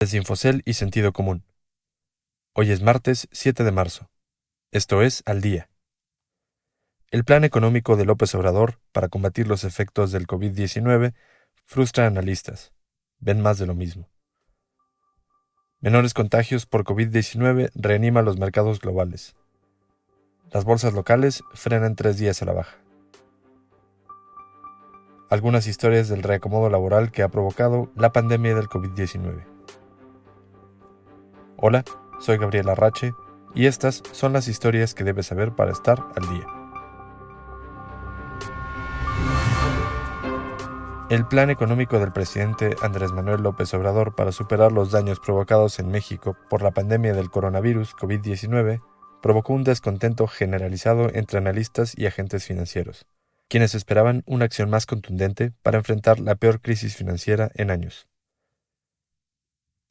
Desde Infocel y Sentido Común. Hoy es martes 7 de marzo. Esto es Al Día. El plan económico de López Obrador para combatir los efectos del COVID-19 frustra a analistas. Ven más de lo mismo. Menores contagios por COVID-19 reanima los mercados globales. Las bolsas locales frenan tres días a la baja. Algunas historias del reacomodo laboral que ha provocado la pandemia del COVID-19. Hola, soy Gabriel Arrache y estas son las historias que debes saber para estar al día. El plan económico del presidente Andrés Manuel López Obrador para superar los daños provocados en México por la pandemia del coronavirus COVID-19 provocó un descontento generalizado entre analistas y agentes financieros, quienes esperaban una acción más contundente para enfrentar la peor crisis financiera en años.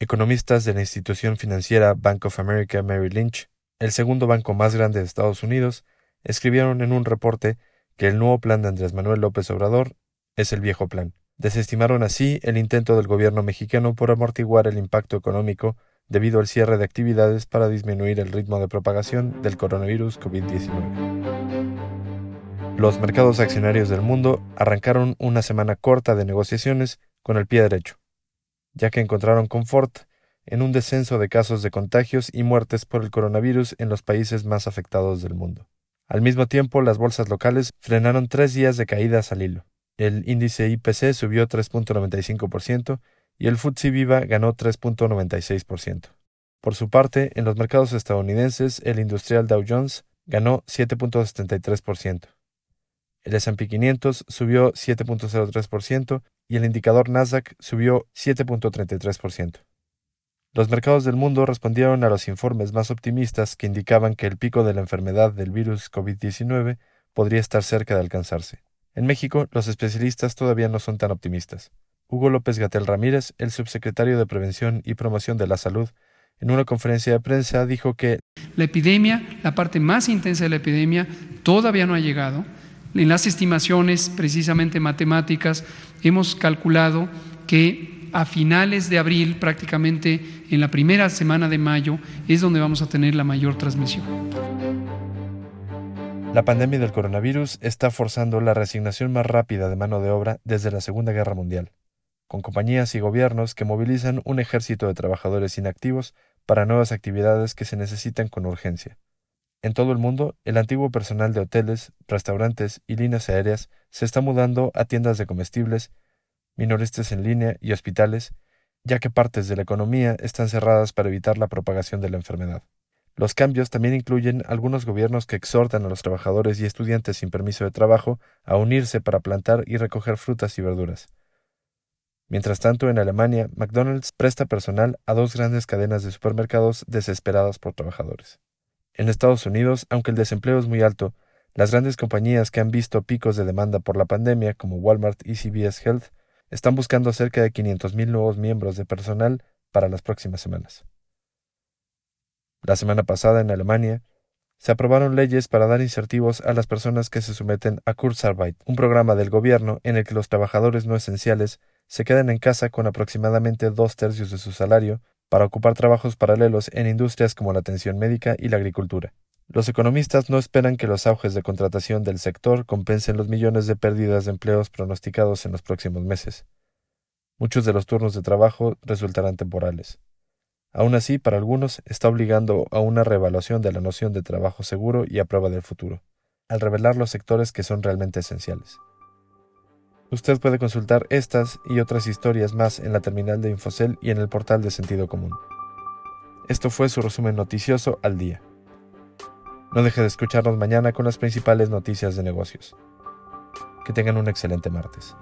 Economistas de la institución financiera Bank of America Merrill Lynch, el segundo banco más grande de Estados Unidos, escribieron en un reporte que el nuevo plan de Andrés Manuel López Obrador es el viejo plan. Desestimaron así el intento del gobierno mexicano por amortiguar el impacto económico debido al cierre de actividades para disminuir el ritmo de propagación del coronavirus COVID-19. Los mercados accionarios del mundo arrancaron una semana corta de negociaciones con el pie derecho ya que encontraron confort en un descenso de casos de contagios y muertes por el coronavirus en los países más afectados del mundo. Al mismo tiempo, las bolsas locales frenaron tres días de caídas al hilo. El índice IPC subió 3.95% y el FTSE Viva ganó 3.96%. Por su parte, en los mercados estadounidenses, el industrial Dow Jones ganó 7.73%. El S&P 500 subió 7.03% y el indicador Nasdaq subió 7.33%. Los mercados del mundo respondieron a los informes más optimistas que indicaban que el pico de la enfermedad del virus COVID-19 podría estar cerca de alcanzarse. En México, los especialistas todavía no son tan optimistas. Hugo López Gatel Ramírez, el subsecretario de Prevención y Promoción de la Salud, en una conferencia de prensa dijo que la epidemia, la parte más intensa de la epidemia, todavía no ha llegado en las estimaciones precisamente matemáticas hemos calculado que a finales de abril, prácticamente en la primera semana de mayo, es donde vamos a tener la mayor transmisión. La pandemia del coronavirus está forzando la reasignación más rápida de mano de obra desde la Segunda Guerra Mundial, con compañías y gobiernos que movilizan un ejército de trabajadores inactivos para nuevas actividades que se necesitan con urgencia. En todo el mundo, el antiguo personal de hoteles, restaurantes y líneas aéreas se está mudando a tiendas de comestibles, minoristas en línea y hospitales, ya que partes de la economía están cerradas para evitar la propagación de la enfermedad. Los cambios también incluyen algunos gobiernos que exhortan a los trabajadores y estudiantes sin permiso de trabajo a unirse para plantar y recoger frutas y verduras. Mientras tanto, en Alemania, McDonald's presta personal a dos grandes cadenas de supermercados desesperadas por trabajadores. En Estados Unidos, aunque el desempleo es muy alto, las grandes compañías que han visto picos de demanda por la pandemia, como Walmart y CVS Health, están buscando cerca de 500.000 nuevos miembros de personal para las próximas semanas. La semana pasada en Alemania, se aprobaron leyes para dar incentivos a las personas que se someten a Kurzarbeit, un programa del gobierno en el que los trabajadores no esenciales se quedan en casa con aproximadamente dos tercios de su salario para ocupar trabajos paralelos en industrias como la atención médica y la agricultura. Los economistas no esperan que los auges de contratación del sector compensen los millones de pérdidas de empleos pronosticados en los próximos meses. Muchos de los turnos de trabajo resultarán temporales. Aún así, para algunos, está obligando a una reevaluación de la noción de trabajo seguro y a prueba del futuro, al revelar los sectores que son realmente esenciales. Usted puede consultar estas y otras historias más en la terminal de Infocel y en el portal de Sentido Común. Esto fue su resumen noticioso al día. No deje de escucharnos mañana con las principales noticias de negocios. Que tengan un excelente martes.